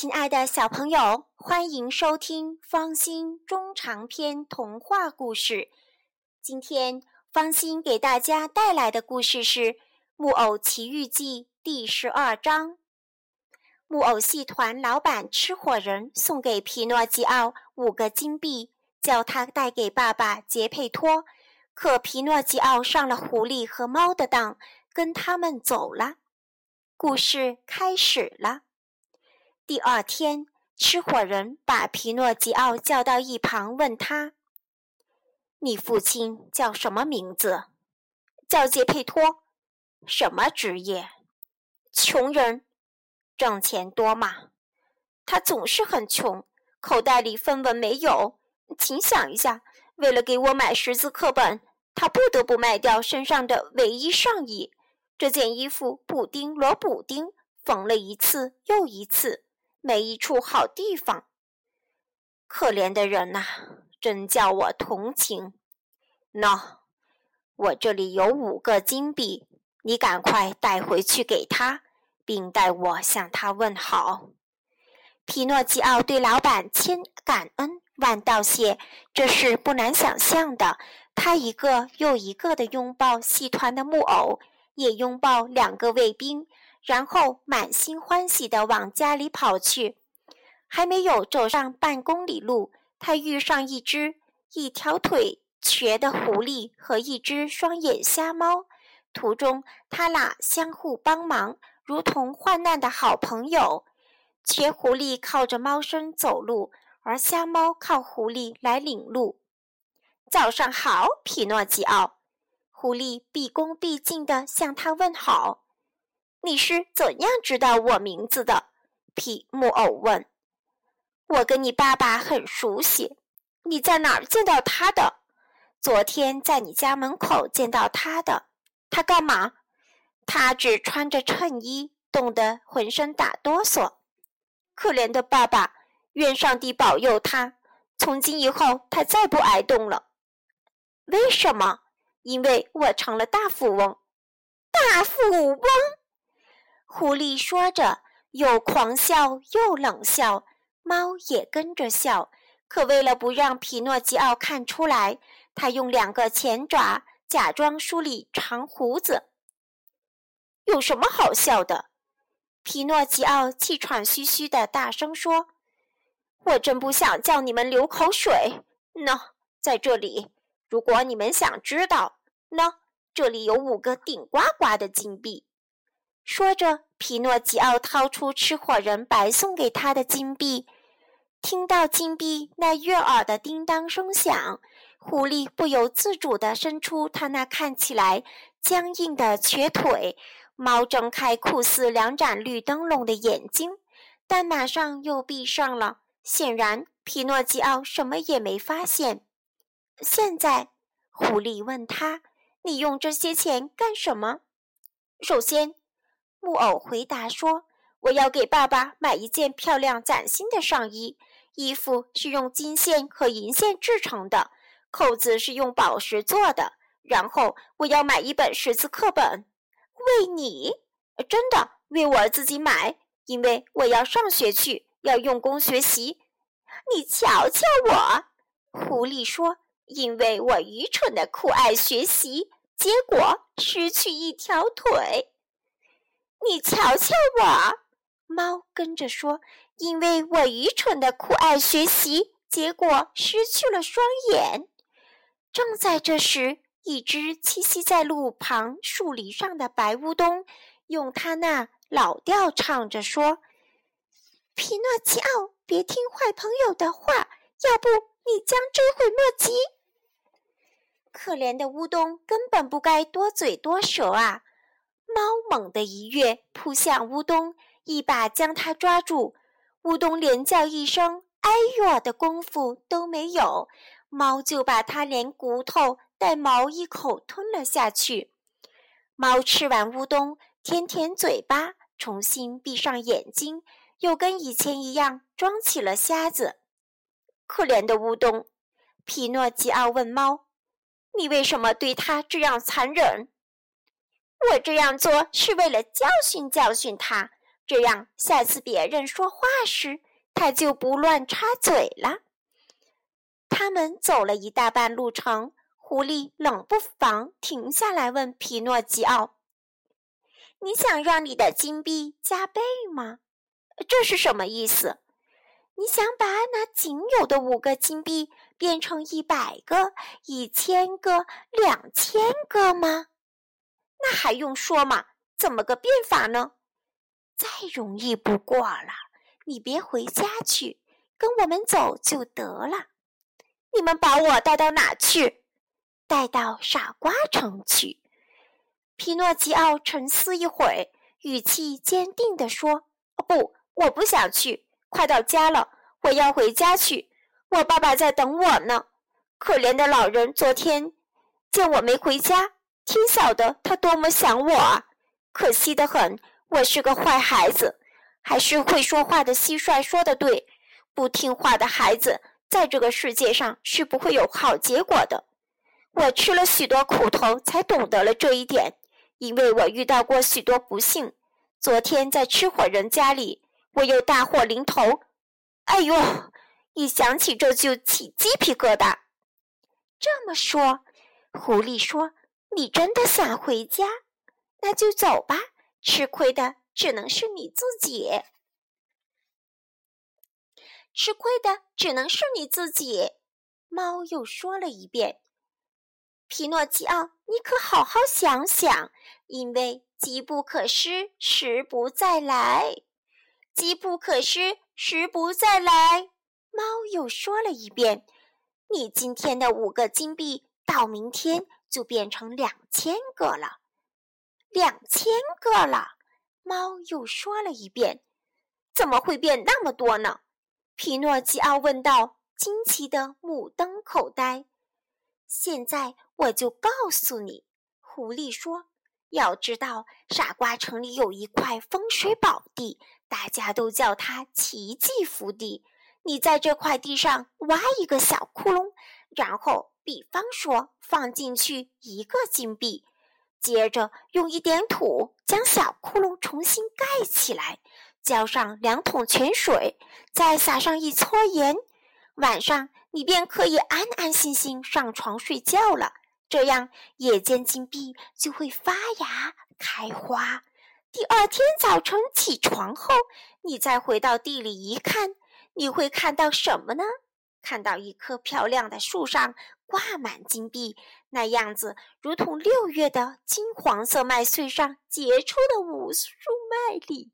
亲爱的小朋友，欢迎收听方心中长篇童话故事。今天方心给大家带来的故事是《木偶奇遇记》第十二章。木偶戏团老板吃火人送给皮诺基奥五个金币，叫他带给爸爸杰佩托。可皮诺基奥上了狐狸和猫的当，跟他们走了。故事开始了。第二天，吃火人把皮诺吉奥叫到一旁，问他：“你父亲叫什么名字？”“叫杰佩托。”“什么职业？”“穷人。”“挣钱多吗？”“他总是很穷，口袋里分文没有。”“请想一下，为了给我买识字课本，他不得不卖掉身上的唯一上衣。这件衣服补丁罗补丁，缝了一次又一次。”没一处好地方，可怜的人呐，真叫我同情。喏，我这里有五个金币，你赶快带回去给他，并代我向他问好。皮诺基奥对老板千感恩万道谢，这是不难想象的。他一个又一个的拥抱戏团的木偶，也拥抱两个卫兵。然后满心欢喜地往家里跑去，还没有走上半公里路，他遇上一只一条腿瘸的狐狸和一只双眼瞎猫。途中，他俩相互帮忙，如同患难的好朋友。瘸狐狸靠着猫身走路，而瞎猫靠狐狸来领路。早上好，匹诺基奥。狐狸毕恭毕敬地向他问好。你是怎样知道我名字的？皮木偶问。我跟你爸爸很熟悉。你在哪儿见到他的？昨天在你家门口见到他的。他干嘛？他只穿着衬衣，冻得浑身打哆嗦。可怜的爸爸，愿上帝保佑他。从今以后，他再不挨冻了。为什么？因为我成了大富翁。大富翁。狐狸说着，又狂笑又冷笑，猫也跟着笑。可为了不让皮诺基奥看出来，他用两个前爪假装梳理长胡子。有什么好笑的？皮诺基奥气喘吁吁的大声说：“我真不想叫你们流口水。喏，在这里，如果你们想知道，喏，这里有五个顶呱呱的金币。”说着，皮诺基奥掏出吃火人白送给他的金币。听到金币那悦耳的叮当声响，狐狸不由自主地伸出它那看起来僵硬的瘸腿。猫睁开酷似两盏绿灯笼的眼睛，但马上又闭上了。显然，皮诺基奥什么也没发现。现在，狐狸问他：“你用这些钱干什么？”首先。木偶回答说：“我要给爸爸买一件漂亮崭新的上衣，衣服是用金线和银线制成的，扣子是用宝石做的。然后我要买一本识字课本，为你，真的为我自己买，因为我要上学去，要用功学习。你瞧瞧我。”狐狸说：“因为我愚蠢的酷爱学习，结果失去一条腿。”你瞧瞧我，猫跟着说：“因为我愚蠢的酷爱学习，结果失去了双眼。”正在这时，一只栖息在路旁树篱上的白乌冬，用它那老调唱着说：“皮诺基奥，别听坏朋友的话，要不你将追悔莫及。”可怜的乌冬根本不该多嘴多舌啊！猫猛地一跃，扑向乌冬，一把将它抓住。乌冬连叫一声“哎呦”的功夫都没有，猫就把它连骨头带毛一口吞了下去。猫吃完乌冬，舔舔嘴巴，重新闭上眼睛，又跟以前一样装起了瞎子。可怜的乌冬，皮诺吉奥问猫：“你为什么对它这样残忍？”我这样做是为了教训教训他，这样下次别人说话时，他就不乱插嘴了。他们走了一大半路程，狐狸冷不防停下来问皮诺吉奥：“你想让你的金币加倍吗？这是什么意思？你想把那仅有的五个金币变成一百个、一千个、两千个吗？那还用说吗？怎么个变法呢？再容易不过了。你别回家去，跟我们走就得了。”你们把我带到哪去？带到傻瓜城去。皮诺吉奥沉思一会儿，语气坚定地说：“不，我不想去。快到家了，我要回家去。我爸爸在等我呢。可怜的老人，昨天见我没回家，天晓得他多么想我啊！可惜的很，我是个坏孩子。还是会说话的蟋蟀说的对，不听话的孩子。”在这个世界上是不会有好结果的。我吃了许多苦头，才懂得了这一点。因为我遇到过许多不幸。昨天在吃火人家里，我又大祸临头。哎呦，一想起这就起鸡皮疙瘩。这么说，狐狸说：“你真的想回家？那就走吧。吃亏的只能是你自己。”吃亏的只能是你自己。猫又说了一遍：“皮诺基奥，你可好好想想，因为机不可失，时不再来。机不可失，时不再来。”猫又说了一遍：“你今天的五个金币，到明天就变成两千个了。两千个了。”猫又说了一遍：“怎么会变那么多呢？”皮诺基奥问道，惊奇的目瞪口呆。现在我就告诉你，狐狸说：“要知道，傻瓜城里有一块风水宝地，大家都叫它奇迹福地。你在这块地上挖一个小窟窿，然后，比方说放进去一个金币，接着用一点土将小窟窿重新盖起来。”浇上两桶泉水，再撒上一撮盐，晚上你便可以安安心心上床睡觉了。这样，夜间金币就会发芽开花。第二天早晨起床后，你再回到地里一看，你会看到什么呢？看到一棵漂亮的树上挂满金币，那样子如同六月的金黄色麦穗上结出的无数麦粒。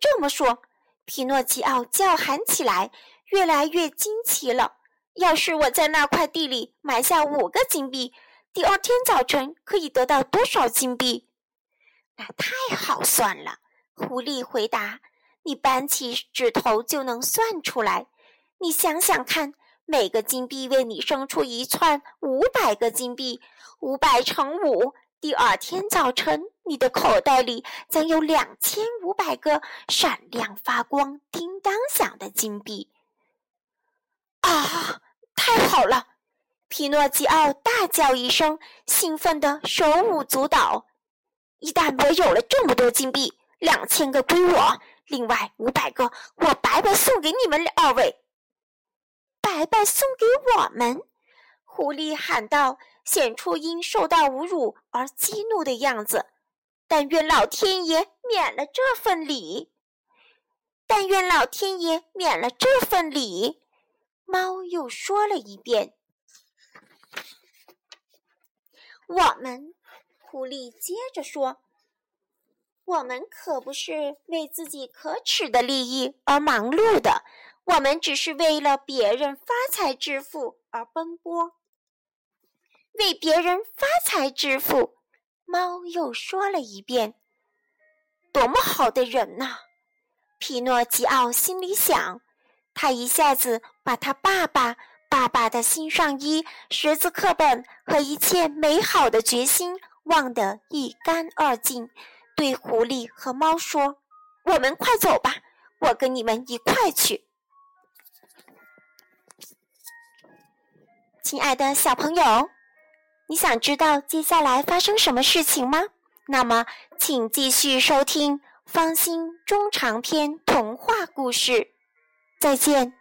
这么说，皮诺基奥叫喊起来，越来越惊奇了。要是我在那块地里埋下五个金币，第二天早晨可以得到多少金币？那太好算了。狐狸回答：“你扳起指头就能算出来。你想想看，每个金币为你生出一串五百个金币，五百乘五。”第二天早晨，你的口袋里将有两千五百个闪亮发光、叮当响的金币。啊，太好了！皮诺基奥大叫一声，兴奋的手舞足蹈。一旦我有了这么多金币，两千个归我，另外五百个我白白送给你们二位。白白送给我们？狐狸喊道。显出因受到侮辱而激怒的样子，但愿老天爷免了这份礼。但愿老天爷免了这份礼。猫又说了一遍。我们，狐狸接着说：“我们可不是为自己可耻的利益而忙碌的，我们只是为了别人发财致富而奔波。”为别人发财致富，猫又说了一遍：“多么好的人呐！”皮诺基奥心里想。他一下子把他爸爸、爸爸的新上衣、识字课本和一切美好的决心忘得一干二净，对狐狸和猫说：“我们快走吧，我跟你们一块去。”亲爱的小朋友。你想知道接下来发生什么事情吗？那么，请继续收听《方心中长篇童话故事，再见。